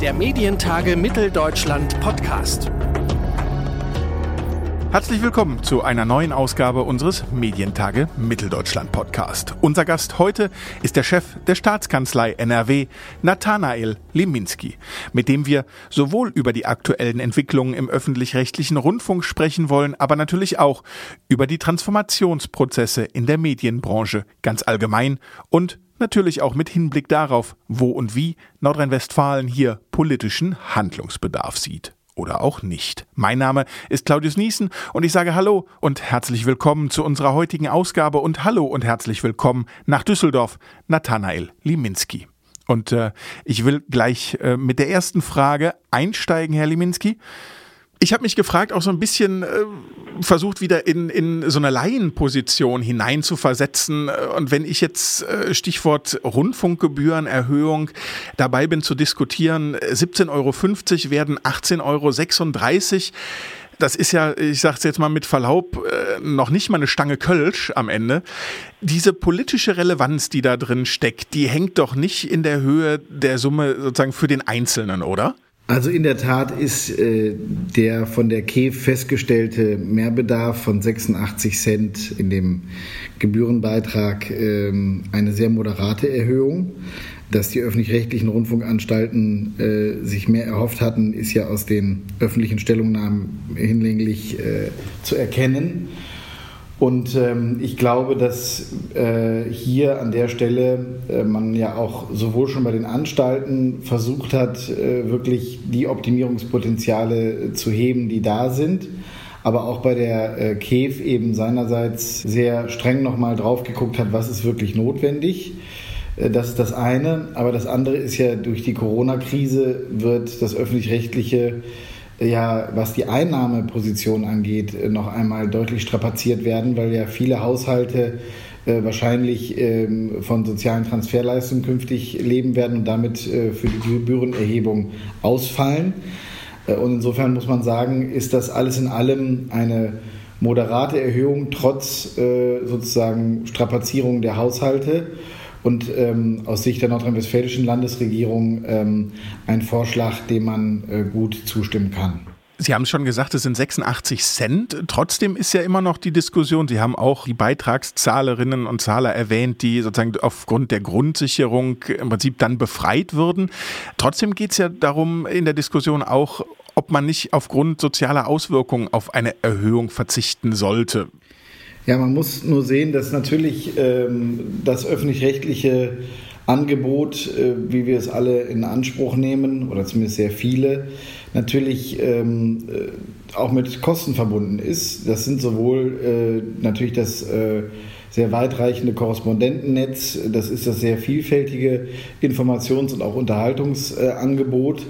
Der Medientage Mitteldeutschland Podcast. Herzlich willkommen zu einer neuen Ausgabe unseres Medientage Mitteldeutschland Podcast. Unser Gast heute ist der Chef der Staatskanzlei NRW, Nathanael Leminski, mit dem wir sowohl über die aktuellen Entwicklungen im öffentlich-rechtlichen Rundfunk sprechen wollen, aber natürlich auch über die Transformationsprozesse in der Medienbranche ganz allgemein und natürlich auch mit Hinblick darauf, wo und wie Nordrhein-Westfalen hier politischen Handlungsbedarf sieht oder auch nicht. Mein Name ist Claudius Niesen und ich sage Hallo und herzlich willkommen zu unserer heutigen Ausgabe und Hallo und herzlich willkommen nach Düsseldorf, Nathanael Liminski. Und äh, ich will gleich äh, mit der ersten Frage einsteigen, Herr Liminski ich habe mich gefragt, auch so ein bisschen äh, versucht, wieder in, in so eine Laienposition hinein zu versetzen. Und wenn ich jetzt äh, Stichwort Rundfunkgebührenerhöhung dabei bin zu diskutieren, 17,50 Euro werden 18,36 Euro. Das ist ja, ich sage es jetzt mal mit Verlaub, äh, noch nicht mal eine Stange Kölsch am Ende. Diese politische Relevanz, die da drin steckt, die hängt doch nicht in der Höhe der Summe sozusagen für den Einzelnen, oder? Also in der Tat ist äh, der von der KEF festgestellte Mehrbedarf von 86 Cent in dem Gebührenbeitrag äh, eine sehr moderate Erhöhung. Dass die öffentlich-rechtlichen Rundfunkanstalten äh, sich mehr erhofft hatten, ist ja aus den öffentlichen Stellungnahmen hinlänglich äh, zu erkennen. Und ähm, ich glaube, dass äh, hier an der Stelle äh, man ja auch sowohl schon bei den Anstalten versucht hat, äh, wirklich die Optimierungspotenziale zu heben, die da sind, aber auch bei der äh, KEF eben seinerseits sehr streng nochmal drauf geguckt hat, was ist wirklich notwendig. Äh, das ist das eine. Aber das andere ist ja, durch die Corona-Krise wird das öffentlich-rechtliche ja, was die Einnahmeposition angeht, äh, noch einmal deutlich strapaziert werden, weil ja viele Haushalte äh, wahrscheinlich ähm, von sozialen Transferleistungen künftig leben werden und damit äh, für die Gebührenerhebung ausfallen. Äh, und insofern muss man sagen, ist das alles in allem eine moderate Erhöhung trotz äh, sozusagen Strapazierung der Haushalte und ähm, aus Sicht der nordrhein-westfälischen Landesregierung ähm, ein Vorschlag, dem man äh, gut zustimmen kann. Sie haben es schon gesagt, es sind 86 Cent. Trotzdem ist ja immer noch die Diskussion. Sie haben auch die Beitragszahlerinnen und Zahler erwähnt, die sozusagen aufgrund der Grundsicherung im Prinzip dann befreit würden. Trotzdem geht es ja darum in der Diskussion auch, ob man nicht aufgrund sozialer Auswirkungen auf eine Erhöhung verzichten sollte. Ja, man muss nur sehen, dass natürlich ähm, das öffentlich-rechtliche Angebot, äh, wie wir es alle in Anspruch nehmen, oder zumindest sehr viele, natürlich ähm, äh, auch mit Kosten verbunden ist. Das sind sowohl äh, natürlich das äh, sehr weitreichende Korrespondentennetz, das ist das sehr vielfältige Informations- und auch Unterhaltungsangebot. Äh,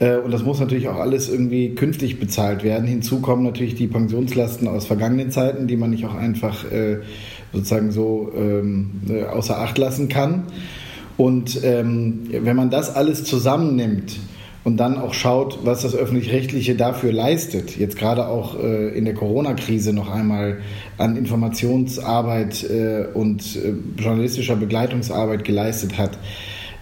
und das muss natürlich auch alles irgendwie künftig bezahlt werden. Hinzu kommen natürlich die Pensionslasten aus vergangenen Zeiten, die man nicht auch einfach äh, sozusagen so ähm, äh, außer Acht lassen kann. Und ähm, wenn man das alles zusammennimmt und dann auch schaut, was das öffentlich-rechtliche dafür leistet, jetzt gerade auch äh, in der Corona-Krise noch einmal an Informationsarbeit äh, und äh, journalistischer Begleitungsarbeit geleistet hat,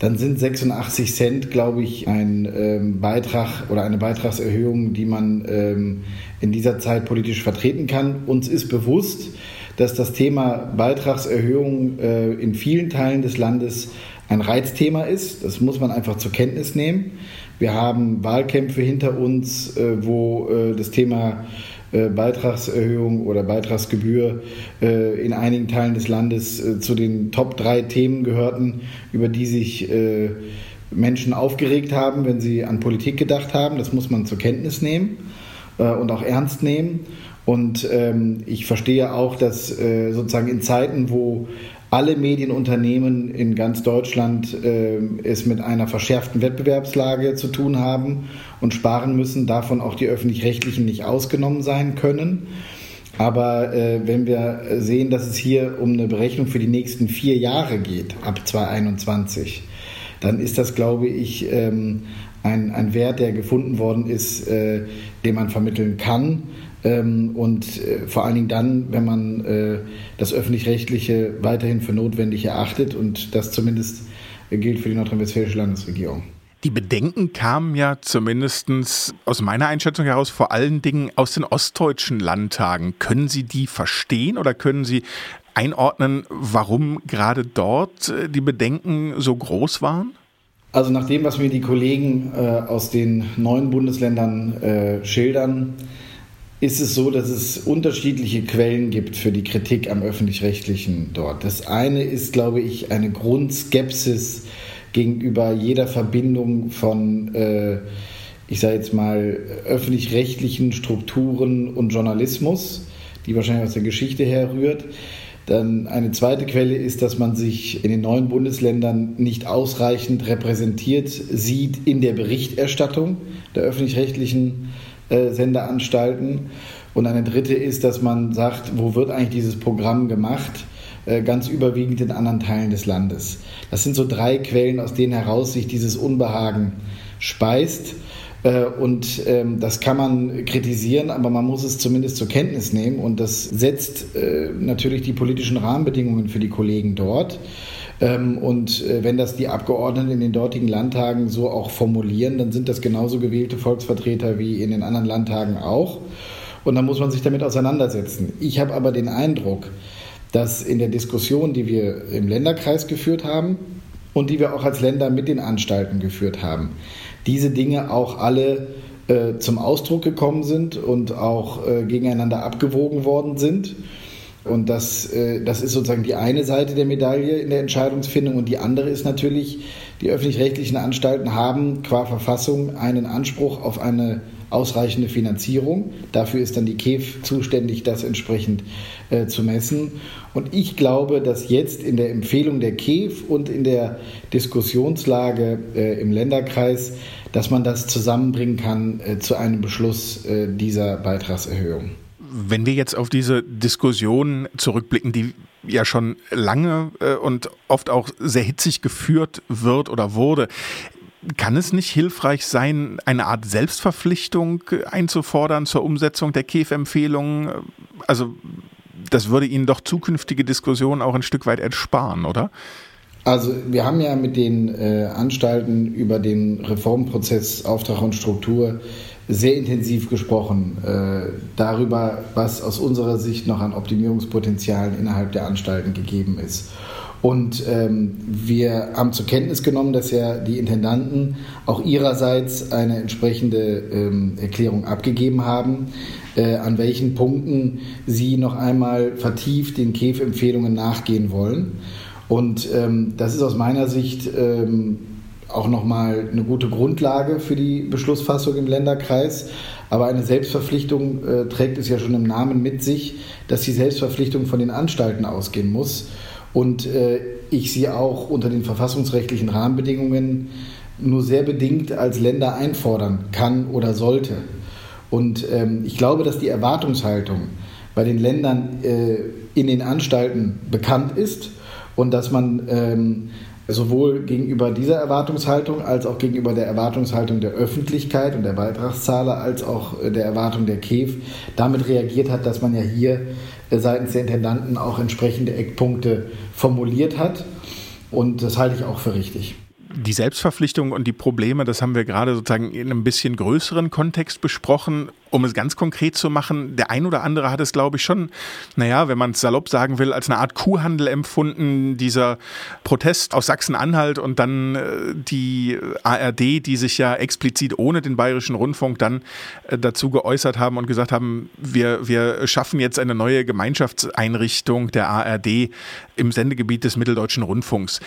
dann sind 86 Cent, glaube ich, ein ähm, Beitrag oder eine Beitragserhöhung, die man ähm, in dieser Zeit politisch vertreten kann. Uns ist bewusst, dass das Thema Beitragserhöhung äh, in vielen Teilen des Landes ein Reizthema ist. Das muss man einfach zur Kenntnis nehmen. Wir haben Wahlkämpfe hinter uns, äh, wo äh, das Thema Beitragserhöhung oder Beitragsgebühr äh, in einigen Teilen des Landes äh, zu den Top drei Themen gehörten, über die sich Menschen aufgeregt haben, wenn sie an Politik gedacht haben. Das muss man zur Kenntnis nehmen und auch ernst nehmen. Und ähm, ich verstehe auch, dass sozusagen in Zeiten, wo alle Medienunternehmen in ganz Deutschland äh, es mit einer verschärften Wettbewerbslage zu tun haben und sparen müssen, davon auch die öffentlich-rechtlichen nicht ausgenommen sein können. Aber äh, wenn wir sehen, dass es hier um eine Berechnung für die nächsten vier Jahre geht, ab 2021, dann ist das, glaube ich, ähm, ein, ein Wert, der gefunden worden ist, äh, den man vermitteln kann und äh, vor allen Dingen dann, wenn man äh, das öffentlich-rechtliche weiterhin für notwendig erachtet und das zumindest gilt für die nordrhein-westfälische Landesregierung. Die Bedenken kamen ja zumindest aus meiner Einschätzung heraus vor allen Dingen aus den ostdeutschen Landtagen. Können Sie die verstehen oder können Sie einordnen, warum gerade dort äh, die Bedenken so groß waren? Also nach dem, was mir die Kollegen äh, aus den neuen Bundesländern äh, schildern, ist es so, dass es unterschiedliche Quellen gibt für die Kritik am öffentlich-rechtlichen dort. Das eine ist, glaube ich, eine Grundskepsis gegenüber jeder Verbindung von, äh, ich sage jetzt mal, öffentlich-rechtlichen Strukturen und Journalismus, die wahrscheinlich aus der Geschichte herrührt. Dann eine zweite Quelle ist, dass man sich in den neuen Bundesländern nicht ausreichend repräsentiert sieht in der Berichterstattung der öffentlich-rechtlichen Senderanstalten. Und eine dritte ist, dass man sagt, wo wird eigentlich dieses Programm gemacht? Äh, ganz überwiegend in anderen Teilen des Landes. Das sind so drei Quellen, aus denen heraus sich dieses Unbehagen speist. Äh, und ähm, das kann man kritisieren, aber man muss es zumindest zur Kenntnis nehmen. Und das setzt äh, natürlich die politischen Rahmenbedingungen für die Kollegen dort. Ähm, und wenn das die Abgeordneten in den dortigen Landtagen so auch formulieren, dann sind das genauso gewählte Volksvertreter wie in den anderen Landtagen auch. Und dann muss man sich damit auseinandersetzen. Ich habe aber den Eindruck, dass in der Diskussion, die wir im Länderkreis geführt haben und die wir auch als Länder mit den Anstalten geführt haben, diese Dinge auch alle äh, zum Ausdruck gekommen sind und auch äh, gegeneinander abgewogen worden sind. Und das, äh, das ist sozusagen die eine Seite der Medaille in der Entscheidungsfindung. Und die andere ist natürlich, die öffentlich-rechtlichen Anstalten haben qua Verfassung einen Anspruch auf eine ausreichende Finanzierung. Dafür ist dann die KEF zuständig, das entsprechend äh, zu messen. Und ich glaube, dass jetzt in der Empfehlung der KEF und in der Diskussionslage äh, im Länderkreis, dass man das zusammenbringen kann zu einem Beschluss dieser Beitragserhöhung. Wenn wir jetzt auf diese Diskussion zurückblicken, die ja schon lange äh, und oft auch sehr hitzig geführt wird oder wurde, kann es nicht hilfreich sein, eine Art Selbstverpflichtung einzufordern zur Umsetzung der KEF-Empfehlungen? Also das würde Ihnen doch zukünftige Diskussionen auch ein Stück weit ersparen, oder? Also wir haben ja mit den äh, Anstalten über den Reformprozess Auftrag und Struktur sehr intensiv gesprochen äh, darüber, was aus unserer Sicht noch an Optimierungspotenzialen innerhalb der Anstalten gegeben ist. Und ähm, wir haben zur Kenntnis genommen, dass ja die Intendanten auch ihrerseits eine entsprechende ähm, Erklärung abgegeben haben, äh, an welchen Punkten sie noch einmal vertieft den KEF-Empfehlungen nachgehen wollen. Und ähm, das ist aus meiner Sicht ähm, auch nochmal eine gute Grundlage für die Beschlussfassung im Länderkreis. Aber eine Selbstverpflichtung äh, trägt es ja schon im Namen mit sich, dass die Selbstverpflichtung von den Anstalten ausgehen muss und äh, ich sie auch unter den verfassungsrechtlichen Rahmenbedingungen nur sehr bedingt als Länder einfordern kann oder sollte. Und ähm, ich glaube, dass die Erwartungshaltung bei den Ländern äh, in den Anstalten bekannt ist und dass man ähm, sowohl gegenüber dieser Erwartungshaltung als auch gegenüber der Erwartungshaltung der Öffentlichkeit und der Beitragszahler als auch äh, der Erwartung der KEF damit reagiert hat, dass man ja hier äh, seitens der Intendanten auch entsprechende Eckpunkte formuliert hat. Und das halte ich auch für richtig die Selbstverpflichtung und die Probleme, das haben wir gerade sozusagen in einem bisschen größeren Kontext besprochen. Um es ganz konkret zu machen, der ein oder andere hat es, glaube ich, schon, naja, wenn man es salopp sagen will, als eine Art Kuhhandel empfunden, dieser Protest aus Sachsen-Anhalt und dann äh, die ARD, die sich ja explizit ohne den bayerischen Rundfunk dann äh, dazu geäußert haben und gesagt haben, wir, wir schaffen jetzt eine neue Gemeinschaftseinrichtung der ARD im Sendegebiet des Mitteldeutschen Rundfunks.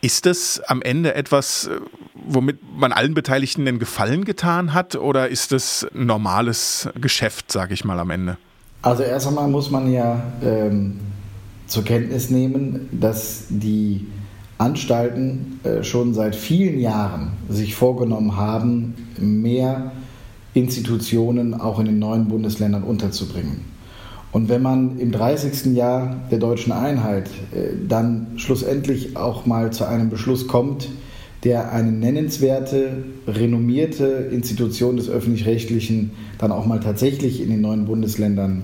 Ist das am Ende etwas, äh, womit man allen Beteiligten den Gefallen getan hat oder ist das normales Geschäft, sage ich mal am Ende? Also erst einmal muss man ja ähm, zur Kenntnis nehmen, dass die Anstalten äh, schon seit vielen Jahren sich vorgenommen haben, mehr Institutionen auch in den neuen Bundesländern unterzubringen. Und wenn man im 30. Jahr der deutschen Einheit äh, dann schlussendlich auch mal zu einem Beschluss kommt, der eine nennenswerte, renommierte Institution des öffentlich-rechtlichen dann auch mal tatsächlich in den neuen Bundesländern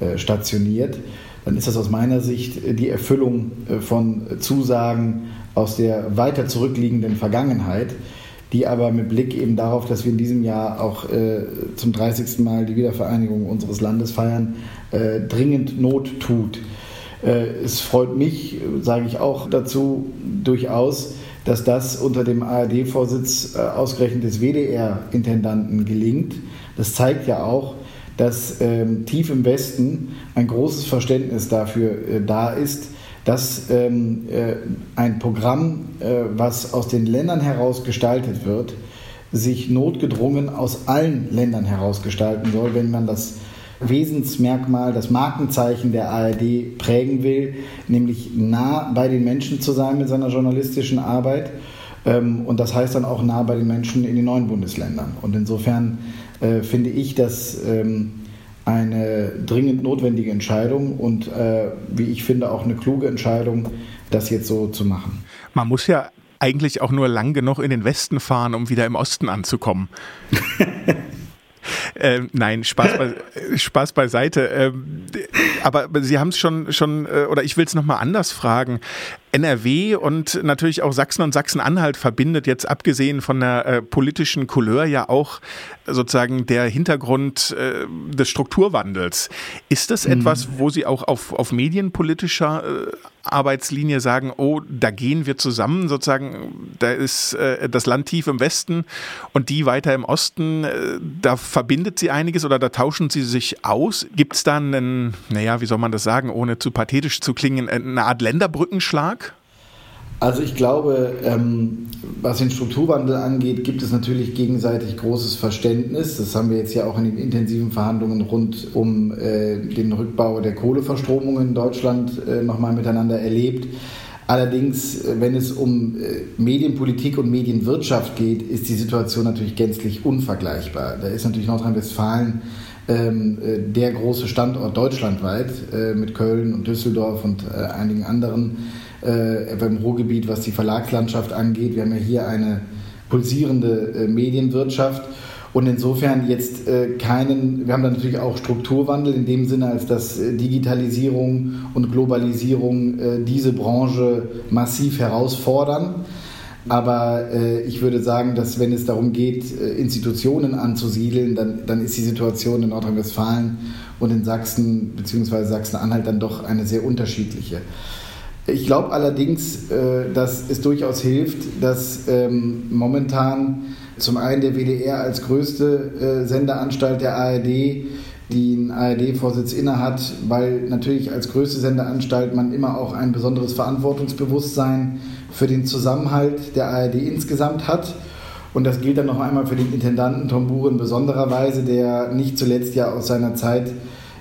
äh, stationiert, dann ist das aus meiner Sicht die Erfüllung von Zusagen aus der weiter zurückliegenden Vergangenheit, die aber mit Blick eben darauf, dass wir in diesem Jahr auch äh, zum 30. Mal die Wiedervereinigung unseres Landes feiern, äh, dringend Not tut. Äh, es freut mich, sage ich auch dazu, durchaus, dass das unter dem ARD-Vorsitz äh, ausgerechnet des WDR-Intendanten gelingt. Das zeigt ja auch, dass ähm, tief im Westen ein großes Verständnis dafür äh, da ist, dass ähm, äh, ein Programm, äh, was aus den Ländern heraus gestaltet wird, sich notgedrungen aus allen Ländern heraus gestalten soll, wenn man das Wesensmerkmal, das Markenzeichen der ARD prägen will, nämlich nah bei den Menschen zu sein mit seiner journalistischen Arbeit. Ähm, und das heißt dann auch nah bei den Menschen in den neuen Bundesländern. Und insofern äh, finde ich, dass ähm, eine dringend notwendige Entscheidung und äh, wie ich finde auch eine kluge Entscheidung, das jetzt so zu machen. Man muss ja eigentlich auch nur lang genug in den Westen fahren, um wieder im Osten anzukommen. äh, nein, Spaß, bei, Spaß beiseite. Äh, aber Sie haben es schon, schon, äh, oder ich will es nochmal anders fragen. NRW und natürlich auch Sachsen und Sachsen-Anhalt verbindet jetzt abgesehen von der äh, politischen Couleur ja auch sozusagen der Hintergrund äh, des Strukturwandels. Ist das mhm. etwas, wo Sie auch auf, auf medienpolitischer äh, Arbeitslinie sagen, oh, da gehen wir zusammen, sozusagen, da ist äh, das Land tief im Westen und die weiter im Osten, äh, da verbindet sie einiges oder da tauschen sie sich aus. Gibt es da einen, naja, wie soll man das sagen, ohne zu pathetisch zu klingen, eine Art Länderbrückenschlag? Also ich glaube, ähm, was den Strukturwandel angeht, gibt es natürlich gegenseitig großes Verständnis. Das haben wir jetzt ja auch in den intensiven Verhandlungen rund um äh, den Rückbau der Kohleverstromung in Deutschland äh, nochmal miteinander erlebt. Allerdings, äh, wenn es um äh, Medienpolitik und Medienwirtschaft geht, ist die Situation natürlich gänzlich unvergleichbar. Da ist natürlich Nordrhein-Westfalen ähm, äh, der große Standort deutschlandweit äh, mit Köln und Düsseldorf und einigen anderen äh, beim Ruhrgebiet, was die Verlagslandschaft angeht. Wir haben ja hier eine pulsierende äh, Medienwirtschaft. Und insofern jetzt äh, keinen, wir haben da natürlich auch Strukturwandel in dem Sinne, als dass äh, Digitalisierung und Globalisierung äh, diese Branche massiv herausfordern. Aber äh, ich würde sagen, dass wenn es darum geht, äh, Institutionen anzusiedeln, dann, dann ist die Situation in Nordrhein-Westfalen und in Sachsen bzw. Sachsen-Anhalt dann doch eine sehr unterschiedliche. Ich glaube allerdings, äh, dass es durchaus hilft, dass ähm, momentan zum einen der WDR als größte äh, Sendeanstalt der ARD einen ARD-Vorsitz innehat, weil natürlich als größte Sendeanstalt man immer auch ein besonderes Verantwortungsbewusstsein für den Zusammenhalt der ARD insgesamt hat. Und das gilt dann noch einmal für den Intendanten Tom Buhr in besonderer Weise, der nicht zuletzt ja aus seiner Zeit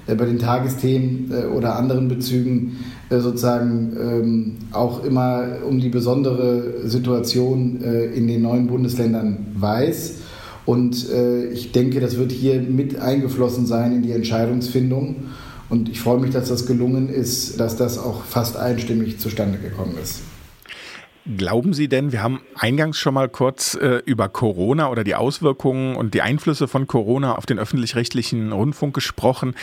äh, bei den Tagesthemen äh, oder anderen Bezügen sozusagen ähm, auch immer um die besondere Situation in den neuen Bundesländern weiß. Und ich denke, das wird hier mit eingeflossen sein in die Entscheidungsfindung. Und ich freue mich, dass das gelungen ist, dass das auch fast einstimmig zustande gekommen ist. Glauben Sie denn, wir haben eingangs schon mal kurz äh, über Corona oder die Auswirkungen und die Einflüsse von Corona auf den öffentlich-rechtlichen Rundfunk gesprochen.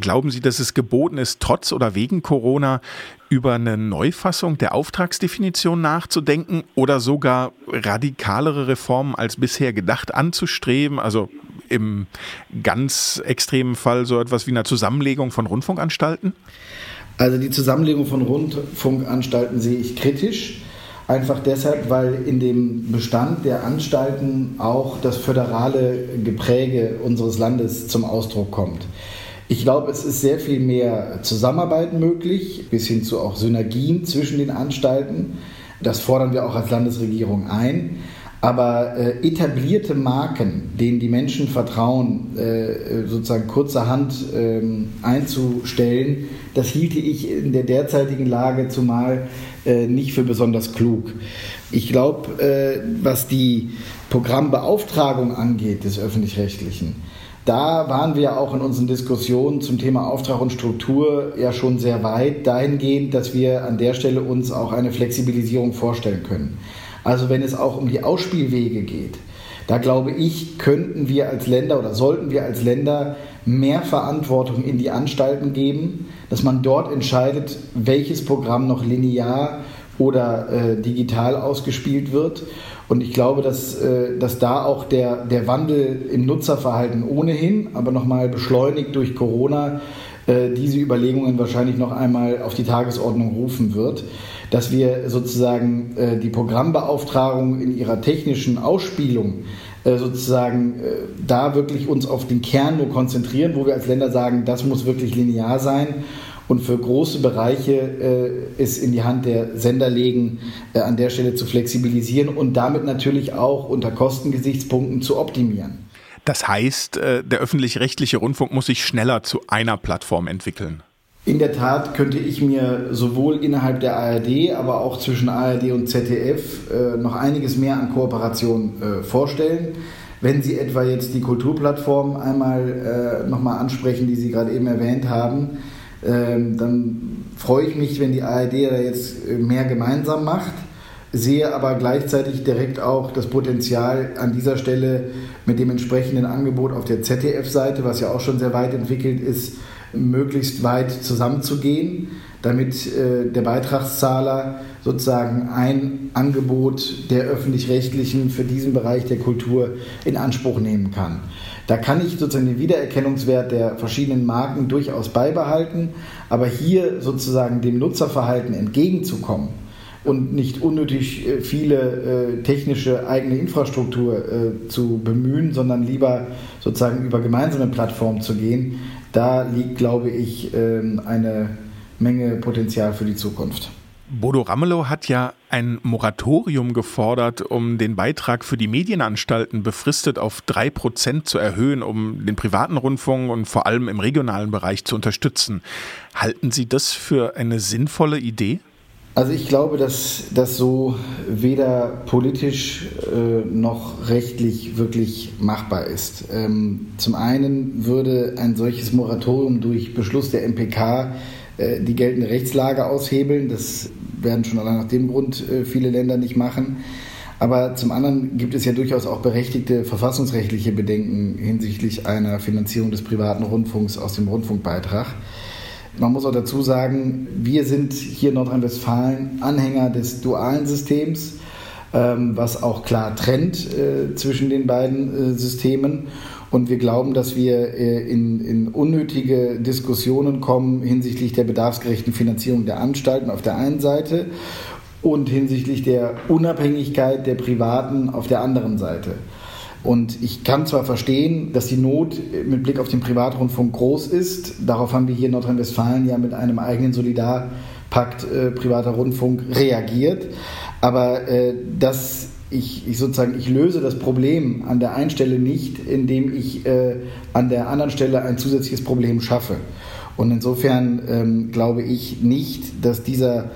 Glauben Sie, dass es geboten ist, trotz oder wegen Corona über eine Neufassung der Auftragsdefinition nachzudenken oder sogar radikalere Reformen als bisher gedacht anzustreben? Also im ganz extremen Fall so etwas wie eine Zusammenlegung von Rundfunkanstalten? Also die Zusammenlegung von Rundfunkanstalten sehe ich kritisch. Einfach deshalb, weil in dem Bestand der Anstalten auch das föderale Gepräge unseres Landes zum Ausdruck kommt. Ich glaube, es ist sehr viel mehr Zusammenarbeit möglich, bis hin zu auch Synergien zwischen den Anstalten. Das fordern wir auch als Landesregierung ein. Aber äh, etablierte Marken, denen die Menschen vertrauen, äh, sozusagen kurzerhand äh, einzustellen, das hielte ich in der derzeitigen Lage zumal äh, nicht für besonders klug. Ich glaube, äh, was die Programmbeauftragung angeht des öffentlich-rechtlichen, da waren wir auch in unseren Diskussionen zum Thema Auftrag und Struktur ja schon sehr weit dahingehend, dass wir an der Stelle uns auch eine Flexibilisierung vorstellen können. Also wenn es auch um die Ausspielwege geht, Da glaube ich, könnten wir als Länder oder sollten wir als Länder mehr Verantwortung in die Anstalten geben, dass man dort entscheidet, welches Programm noch linear oder äh, digital ausgespielt wird. Und ich glaube, dass, äh, dass da auch der, der Wandel im Nutzerverhalten ohnehin, aber nochmal beschleunigt durch Corona, äh, diese Überlegungen wahrscheinlich noch einmal auf die Tagesordnung rufen wird, dass wir sozusagen äh, die Programmbeauftragung in ihrer technischen Ausspielung sozusagen äh, da wirklich uns auf den Kern nur konzentrieren, wo wir als Länder sagen, das muss wirklich linear sein und für große Bereiche äh, es in die Hand der Sender legen, äh, an der Stelle zu flexibilisieren und damit natürlich auch unter Kostengesichtspunkten zu optimieren. Das heißt, äh, der öffentlich-rechtliche Rundfunk muss sich schneller zu einer Plattform entwickeln. In der Tat könnte ich mir sowohl innerhalb der ARD, aber auch zwischen ARD und ZDF äh, noch einiges mehr an Kooperation äh, vorstellen. Wenn Sie etwa jetzt die Kulturplattform einmal äh, nochmal ansprechen, die Sie gerade eben erwähnt haben, ähm, dann freue ich mich, wenn die ARD da jetzt mehr gemeinsam macht sehe aber gleichzeitig direkt auch das Potenzial an dieser Stelle mit dem entsprechenden Angebot auf der ZDF-Seite, was ja auch schon sehr weit entwickelt ist, möglichst weit zusammenzugehen, damit äh, der Beitragszahler sozusagen ein Angebot der öffentlich-rechtlichen für diesen Bereich der Kultur in Anspruch nehmen kann. Da kann ich sozusagen den Wiedererkennungswert der verschiedenen Marken durchaus beibehalten, aber hier sozusagen dem Nutzerverhalten entgegenzukommen, und nicht unnötig äh, viele äh, technische eigene Infrastruktur äh, zu bemühen, sondern lieber sozusagen über gemeinsame Plattformen zu gehen. Da liegt, glaube ich, ähm, eine Menge Potenzial für die Zukunft. Bodo Ramelow hat ja ein Moratorium gefordert, um den Beitrag für die Medienanstalten befristet auf drei Prozent zu erhöhen, um den privaten Rundfunk und vor allem im regionalen Bereich zu unterstützen. Halten Sie das für eine sinnvolle Idee? Also ich glaube, dass das so weder politisch äh, noch rechtlich wirklich machbar ist. Ähm, zum einen würde ein solches Moratorium durch Beschluss der MPK äh, die geltende Rechtslage aushebeln. Das werden schon allein nach dem Grund äh, viele Länder nicht machen. Aber zum anderen gibt es ja durchaus auch berechtigte verfassungsrechtliche Bedenken hinsichtlich einer Finanzierung des privaten Rundfunks aus dem Rundfunkbeitrag. Man muss auch dazu sagen, wir sind hier in Nordrhein-Westfalen Anhänger des dualen Systems, ähm, was auch klar trennt äh, zwischen den beiden äh, Systemen. Und wir glauben, dass wir äh, in, in unnötige Diskussionen kommen hinsichtlich der bedarfsgerechten Finanzierung der Anstalten auf der einen Seite und hinsichtlich der Unabhängigkeit der Privaten auf der anderen Seite. Und ich kann zwar verstehen, dass die Not mit Blick auf den Privatrundfunk groß ist. Darauf haben wir hier in Nordrhein-Westfalen ja mit einem eigenen Solidarpakt äh, privater Rundfunk reagiert. Aber äh, das ich, ich, sozusagen, ich löse das Problem an der einen Stelle nicht, indem ich äh, an der anderen Stelle ein zusätzliches Problem schaffe. Und insofern ähm, glaube ich nicht, dass dieser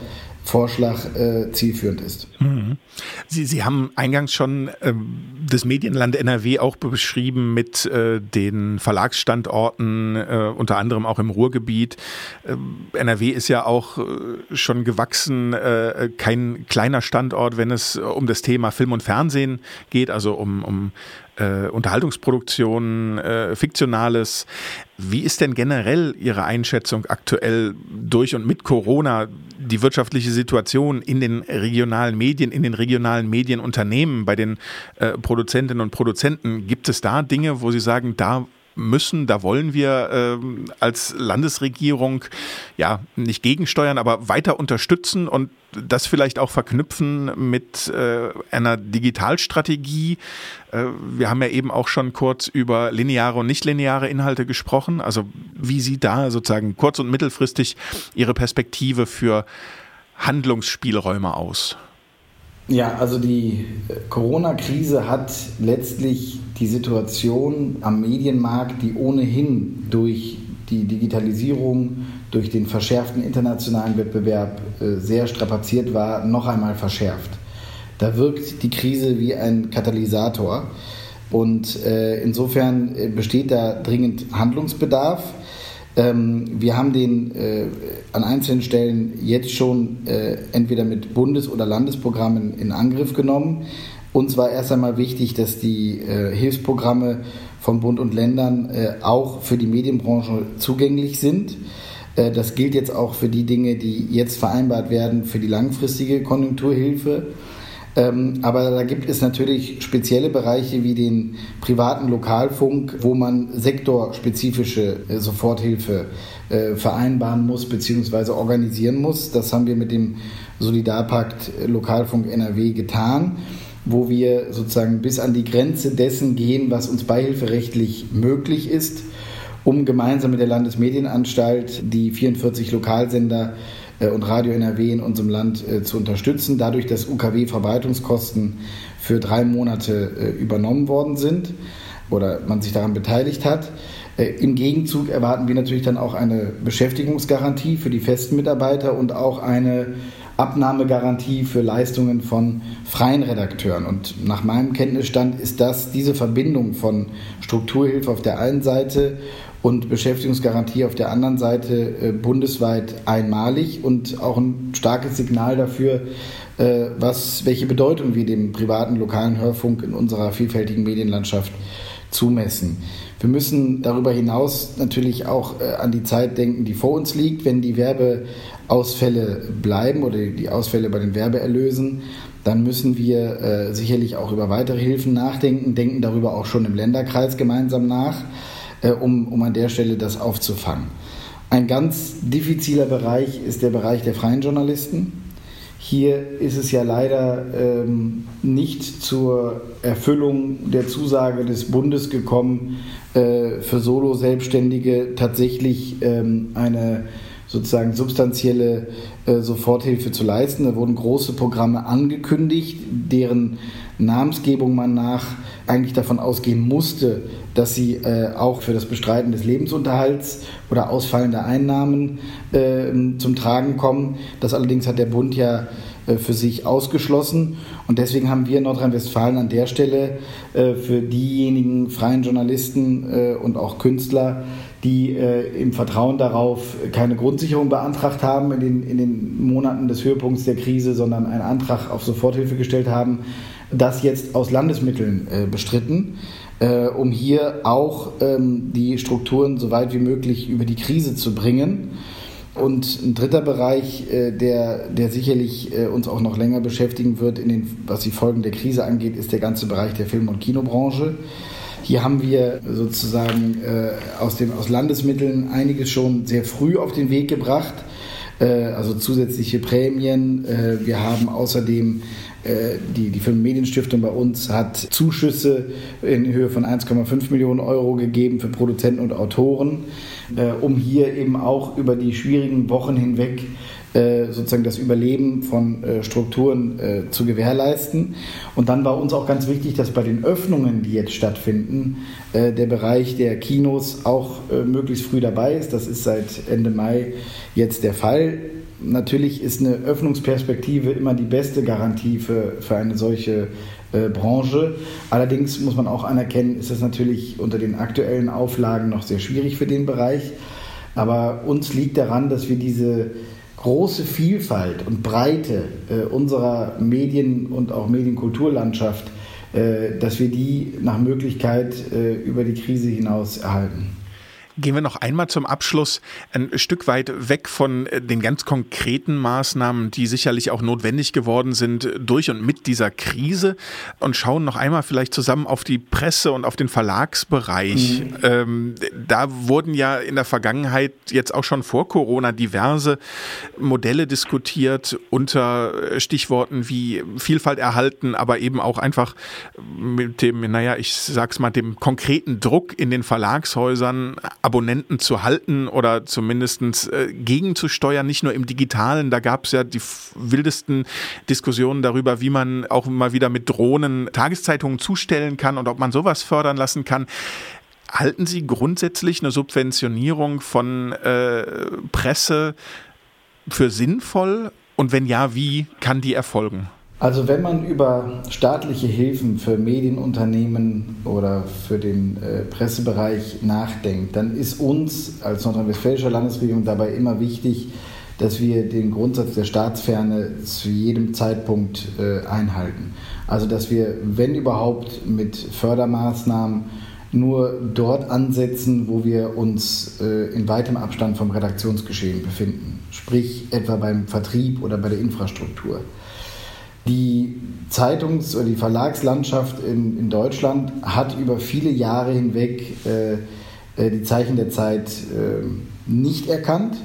Vorschlag äh, zielführend ist. Mhm. Sie, Sie haben eingangs schon äh, das Medienland NRW auch beschrieben mit äh, den Verlagsstandorten, äh, unter anderem auch im Ruhrgebiet. Äh, NRW ist ja auch äh, schon gewachsen, äh, kein kleiner Standort, wenn es um das Thema Film und Fernsehen geht, also um, um äh, Unterhaltungsproduktionen, äh, Fiktionales. Wie ist denn generell Ihre Einschätzung aktuell durch und mit Corona die wirtschaftliche Situation in den regionalen Medien, in den regionalen Medienunternehmen, bei den äh, Produzentinnen und Produzenten? Gibt es da Dinge, wo Sie sagen, da müssen, da wollen wir äh, als Landesregierung ja nicht gegensteuern, aber weiter unterstützen und das vielleicht auch verknüpfen mit äh, einer Digitalstrategie. Äh, wir haben ja eben auch schon kurz über lineare und nichtlineare Inhalte gesprochen. Also wie sieht da sozusagen kurz- und mittelfristig Ihre Perspektive für Handlungsspielräume aus? Ja, also die äh, Corona-Krise hat letztlich die Situation am Medienmarkt, die ohnehin durch die Digitalisierung, durch den verschärften internationalen Wettbewerb äh, sehr strapaziert war, noch einmal verschärft. Da wirkt die Krise wie ein Katalysator und äh, insofern besteht da dringend Handlungsbedarf. Ähm, wir haben den äh, an einzelnen Stellen jetzt schon äh, entweder mit Bundes- oder Landesprogrammen in Angriff genommen. Uns war erst einmal wichtig, dass die äh, Hilfsprogramme von Bund und Ländern äh, auch für die Medienbranche zugänglich sind. Äh, das gilt jetzt auch für die Dinge, die jetzt vereinbart werden für die langfristige Konjunkturhilfe. Ähm, aber da gibt es natürlich spezielle Bereiche wie den privaten Lokalfunk, wo man sektorspezifische äh, Soforthilfe äh, vereinbaren muss bzw. organisieren muss. Das haben wir mit dem Solidarpakt Lokalfunk NRW getan wo wir sozusagen bis an die Grenze dessen gehen, was uns beihilferechtlich möglich ist um gemeinsam mit der Landesmedienanstalt die 44 Lokalsender äh, und Radio NRW in unserem Land äh, zu unterstützen, dadurch, dass UKW-Verwaltungskosten für drei Monate äh, übernommen worden sind oder man sich daran beteiligt hat. Im Gegenzug erwarten wir natürlich dann auch eine Beschäftigungsgarantie für die festen Mitarbeiter und auch eine Abnahmegarantie für Leistungen von freien Redakteuren. Und nach meinem Kenntnisstand ist das diese Verbindung von Strukturhilfe auf der einen Seite und Beschäftigungsgarantie auf der anderen Seite äh, bundesweit einmalig und auch ein starkes Signal dafür, äh, was, welche Bedeutung wir dem privaten lokalen Hörfunk in unserer vielfältigen Medienlandschaft zumessen. Wir müssen darüber hinaus natürlich auch äh, an die Zeit denken, die vor uns liegt, wenn die Werbeausfälle bleiben oder die Ausfälle bei den Werbeerlösen. Dann müssen wir äh, sicherlich auch über weitere Hilfen nachdenken, denken darüber auch schon im Länderkreis gemeinsam nach äh, um, um an der Stelle das aufzufangen. Ein ganz diffiziler Bereich ist der Bereich der freien Journalisten. Hier ist es ja leider ähm, nicht zur Erfüllung der Zusage des Bundes gekommen, äh, für Solo-Selbstständige tatsächlich ähm, eine sozusagen substanzielle äh, Soforthilfe zu leisten. Da wurden große Programme angekündigt, deren Namensgebung man nach eigentlich davon ausgehen musste, dass sie äh, auch für das Bestreiten des Lebensunterhalts oder ausfallender Einnahmen äh, zum Tragen kommen. Das allerdings hat der Bund ja äh, für sich ausgeschlossen. Und deswegen haben wir in Nordrhein-Westfalen an der Stelle für diejenigen freien Journalisten und auch Künstler, die im Vertrauen darauf keine Grundsicherung beantragt haben in den, in den Monaten des Höhepunkts der Krise, sondern einen Antrag auf Soforthilfe gestellt haben, das jetzt aus Landesmitteln bestritten äh, um hier auch ähm, die Strukturen so weit wie möglich über die Krise zu bringen. Und ein dritter Bereich, äh, der, der sicherlich äh, uns auch noch länger beschäftigen wird, in den, was die Folgen der Krise angeht, ist der ganze Bereich der Film- und Kinobranche. Hier haben wir sozusagen äh, aus, dem, aus Landesmitteln einiges schon sehr früh auf den Weg gebracht, äh, also zusätzliche Prämien. Äh, wir haben außerdem äh, die, die Filmmedienstiftung bei uns hat Zuschüsse in Höhe von 1,5 Millionen Euro gegeben für Produzenten und Autoren, äh, um hier eben auch über die schwierigen Wochen hinweg sozusagen das Überleben von Strukturen zu gewährleisten. Und dann war uns auch ganz wichtig, dass bei den Öffnungen, die jetzt stattfinden, der Bereich der Kinos auch möglichst früh dabei ist. Das ist seit Ende Mai jetzt der Fall natürlich ist eine Öffnungsperspektive immer die beste Garantie für, für eine solche äh, Branche. Allerdings muss man auch anerkennen, ist es natürlich unter den aktuellen Auflagen noch sehr schwierig für den Bereich. Aber uns liegt daran, dass wir diese große Vielfalt und Breite äh, unserer Medien- und auch Medienkulturlandschaft, äh, dass wir die nach Möglichkeit äh, über die Krise hinaus erhalten. Gehen wir noch einmal zum Abschluss ein Stück weit weg von äh, den ganz konkreten Maßnahmen, die sicherlich auch notwendig geworden sind durch und mit dieser Krise und schauen noch einmal vielleicht zusammen auf die Presse und auf den Verlagsbereich. Mhm. Ähm, da wurden ja in der Vergangenheit jetzt auch schon vor Corona diverse Modelle diskutiert unter äh, Stichworten wie Vielfalt erhalten, aber eben auch einfach mit dem, naja, ich sag's mal, dem konkreten Druck in den Verlagshäusern Abonnenten zu halten oder zumindest äh, gegenzusteuern, nicht nur im digitalen. Da gab es ja die wildesten Diskussionen darüber, wie man auch mal wieder mit Drohnen Tageszeitungen zustellen kann und ob man sowas fördern lassen kann. Halten Sie grundsätzlich eine Subventionierung von äh, Presse für sinnvoll? Und wenn ja, wie kann die erfolgen? Also wenn man über staatliche Hilfen für Medienunternehmen oder für den äh, Pressebereich nachdenkt, dann ist uns als nordrhein-westfälischer Landesregierung dabei immer wichtig, dass wir den Grundsatz der Staatsferne zu jedem Zeitpunkt äh, einhalten. Also dass wir, wenn überhaupt, mit Fördermaßnahmen nur dort ansetzen, wo wir uns äh, in weitem Abstand vom Redaktionsgeschehen befinden, sprich etwa beim Vertrieb oder bei der Infrastruktur. Die Zeitungs- oder die Verlagslandschaft in, in Deutschland hat über viele Jahre hinweg äh, äh die Zeichen der Zeit äh, nicht erkannt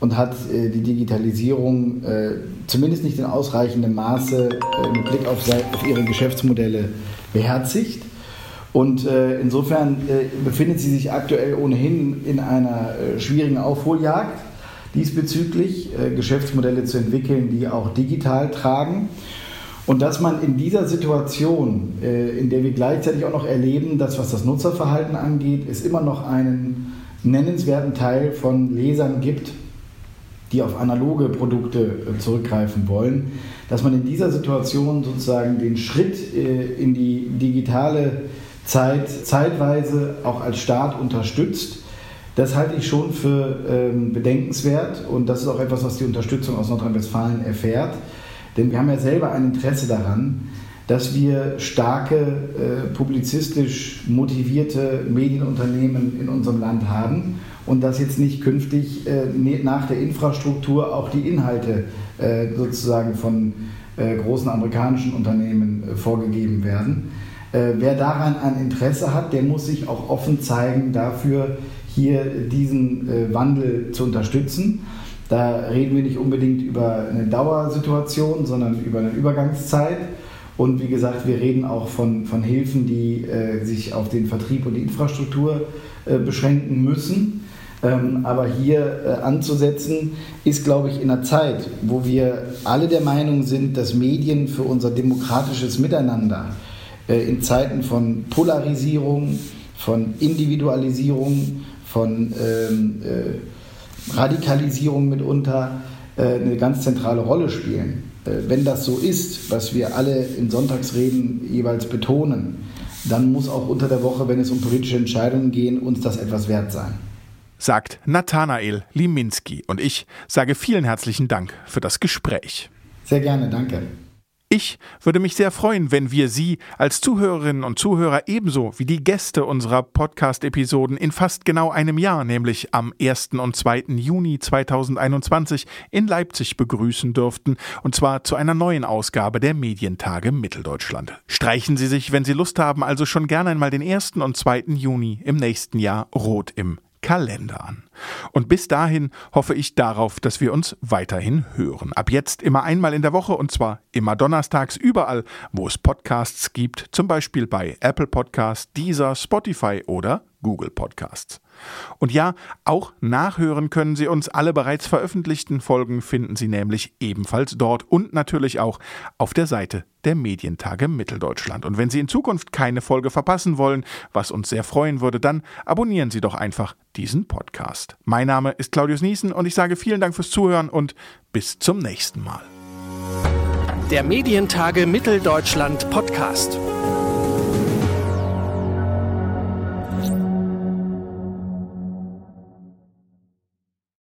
und hat äh, die Digitalisierung äh, zumindest nicht in ausreichendem Maße äh, mit Blick auf, auf, ihre Geschäftsmodelle beherzigt. Und insofern befindet sie sich aktuell ohnehin in einer schwierigen Aufholjagd diesbezüglich, Geschäftsmodelle zu entwickeln, die auch digital tragen. Und dass man in dieser Situation, in der wir gleichzeitig auch noch erleben, dass was das Nutzerverhalten angeht, es immer noch einen nennenswerten Teil von Lesern gibt, die auf analoge Produkte äh, zurückgreifen wollen, dass man in dieser Situation sozusagen den Schritt äh, in die digitale Zeit zeitweise auch als Staat unterstützt. Das halte ich schon für ähm, bedenkenswert und das ist auch etwas, was die Unterstützung aus Nordrhein-Westfalen erfährt. Denn wir haben ja selber ein Interesse daran, dass wir starke, äh, publizistisch motivierte Medienunternehmen in unserem Land haben und dass jetzt nicht künftig äh, ne, nach der Infrastruktur auch die Inhalte äh, sozusagen von äh, großen amerikanischen Unternehmen äh, vorgegeben werden. Äh, wer daran ein Interesse hat, der muss sich auch offen zeigen, dafür hier diesen Wandel zu unterstützen. Da reden wir nicht unbedingt über eine Dauersituation, sondern über eine Übergangszeit. Und wie gesagt, wir reden auch von, von Hilfen, die äh, sich auf den Vertrieb und die Infrastruktur äh, beschränken müssen. Ähm, aber hier äh, anzusetzen, ist, glaube ich, in einer Zeit, wo wir alle der Meinung sind, dass Medien für unser demokratisches Miteinander äh, in Zeiten von Polarisierung, von Individualisierung, von ähm, äh, Radikalisierung mitunter äh, eine ganz zentrale Rolle spielen. Äh, wenn das so ist, was wir alle in Sonntagsreden jeweils betonen, dann muss auch unter der Woche, wenn es um politische Entscheidungen geht, uns das etwas wert sein sagt Nathanael Liminski. Und ich sage vielen herzlichen Dank für das Gespräch. Sehr gerne, danke. Ich würde mich sehr freuen, wenn wir Sie als Zuhörerinnen und Zuhörer ebenso wie die Gäste unserer Podcast-Episoden in fast genau einem Jahr, nämlich am 1. und 2. Juni 2021 in Leipzig begrüßen dürften, und zwar zu einer neuen Ausgabe der Medientage Mitteldeutschland. Streichen Sie sich, wenn Sie Lust haben, also schon gerne einmal den 1. und 2. Juni im nächsten Jahr rot im Kalender an. Und bis dahin hoffe ich darauf, dass wir uns weiterhin hören. Ab jetzt immer einmal in der Woche und zwar immer donnerstags überall, wo es Podcasts gibt, zum Beispiel bei Apple Podcasts, Deezer, Spotify oder Google Podcasts. Und ja, auch nachhören können Sie uns. Alle bereits veröffentlichten Folgen finden Sie nämlich ebenfalls dort und natürlich auch auf der Seite der Medientage Mitteldeutschland. Und wenn Sie in Zukunft keine Folge verpassen wollen, was uns sehr freuen würde, dann abonnieren Sie doch einfach diesen Podcast. Mein Name ist Claudius Niesen und ich sage vielen Dank fürs Zuhören und bis zum nächsten Mal. Der Medientage Mitteldeutschland Podcast.